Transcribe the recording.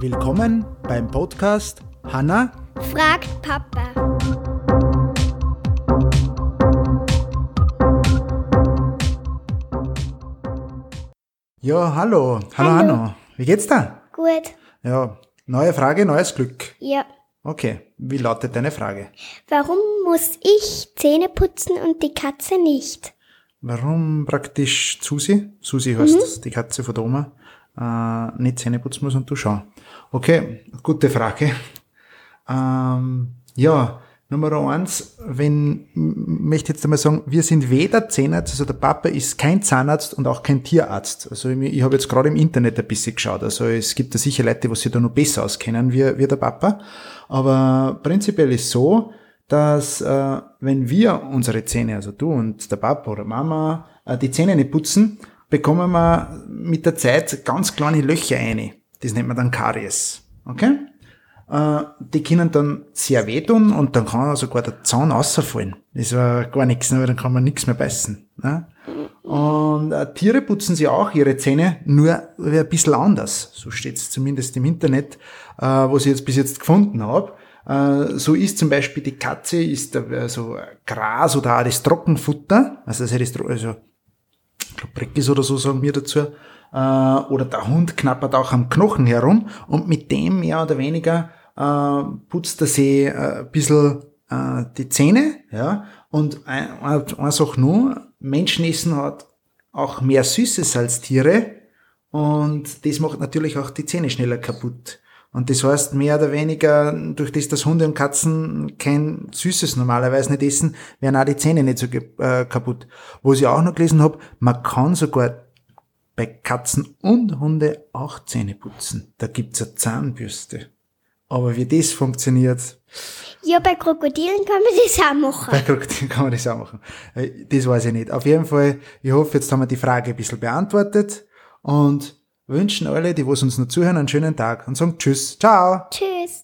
Willkommen beim Podcast Hanna fragt Papa. Ja, hallo. Hallo, Hallo. Hanno. Wie geht's da? Gut. Ja, neue Frage, neues Glück. Ja. Okay, wie lautet deine Frage? Warum muss ich Zähne putzen und die Katze nicht? Warum praktisch Susi, Susi heißt die Katze von der Oma, äh, nicht Zähne putzen muss und du schau. Okay, gute Frage. Ähm, ja, Nummer eins, wenn, möchte jetzt einmal sagen, wir sind weder Zahnarzt, also der Papa ist kein Zahnarzt und auch kein Tierarzt. Also ich, ich habe jetzt gerade im Internet ein bisschen geschaut, also es gibt da sicher Leute, die sich da noch besser auskennen wie, wie der Papa. Aber prinzipiell ist so, dass äh, wenn wir unsere Zähne, also du und der Papa oder Mama, äh, die Zähne nicht putzen, bekommen wir mit der Zeit ganz kleine Löcher rein. Das nennt man dann Karies. Okay? Äh, die können dann sehr wehtun und dann kann sogar der Zahn rausfallen. Das war gar nichts, weil dann kann man nichts mehr beißen. Ne? Und äh, Tiere putzen sie auch ihre Zähne, nur ein bisschen anders. So steht es zumindest im Internet, was ich jetzt bis jetzt gefunden habe. Äh, so ist zum Beispiel die Katze, ist äh, so Gras oder auch das Trockenfutter, also das ist, also Breckis oder so sagen wir dazu, äh, oder der Hund knappert auch am Knochen herum und mit dem mehr oder weniger putzt er sich ein bisschen die Zähne, ja, und ein, ein- eine Sache nur, Menschen essen hat auch mehr Süßes als Tiere und das macht natürlich auch die Zähne schneller kaputt. Und das heißt, mehr oder weniger, durch das, dass Hunde und Katzen kein Süßes normalerweise nicht essen, werden auch die Zähne nicht so äh, kaputt. Was ich auch noch gelesen habe, man kann sogar bei Katzen und Hunde auch Zähne putzen. Da gibt's eine Zahnbürste. Aber wie das funktioniert, Ja, bei Krokodilen kann man das auch machen. bei Krokodilen kann man das auch machen. Äh, Das weiß ich nicht. Auf jeden Fall, ich hoffe, jetzt haben wir die Frage ein bisschen beantwortet und wünschen alle, die was uns noch zuhören, einen schönen Tag und sagen Tschüss. Ciao. Tschüss.